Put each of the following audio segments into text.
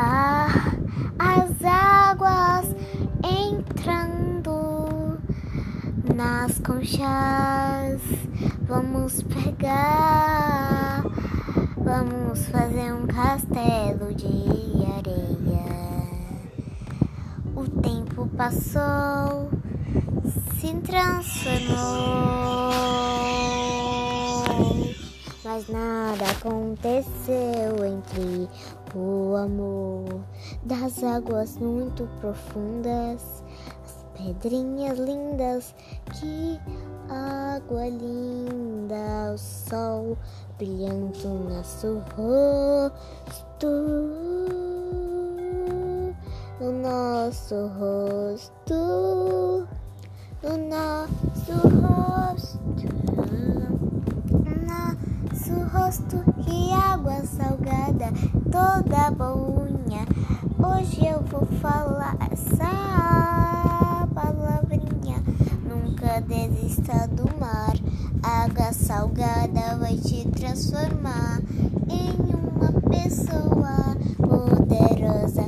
Ah, as águas entrando nas conchas. Vamos pegar, vamos fazer um castelo de areia. O tempo passou, se transformou mas nada aconteceu entre o amor das águas muito profundas, as pedrinhas lindas, que água linda, o sol brilhando no nosso rosto, no nosso rosto, que água salgada, toda boinha. Hoje eu vou falar essa palavrinha. Nunca desista do mar. Água salgada vai te transformar em uma pessoa poderosa.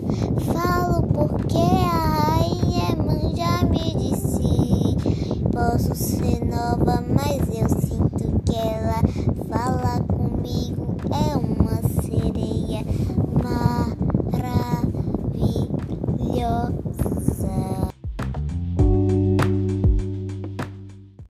Falo porque a rainha mãe já me disse. Posso ser nova, mas eu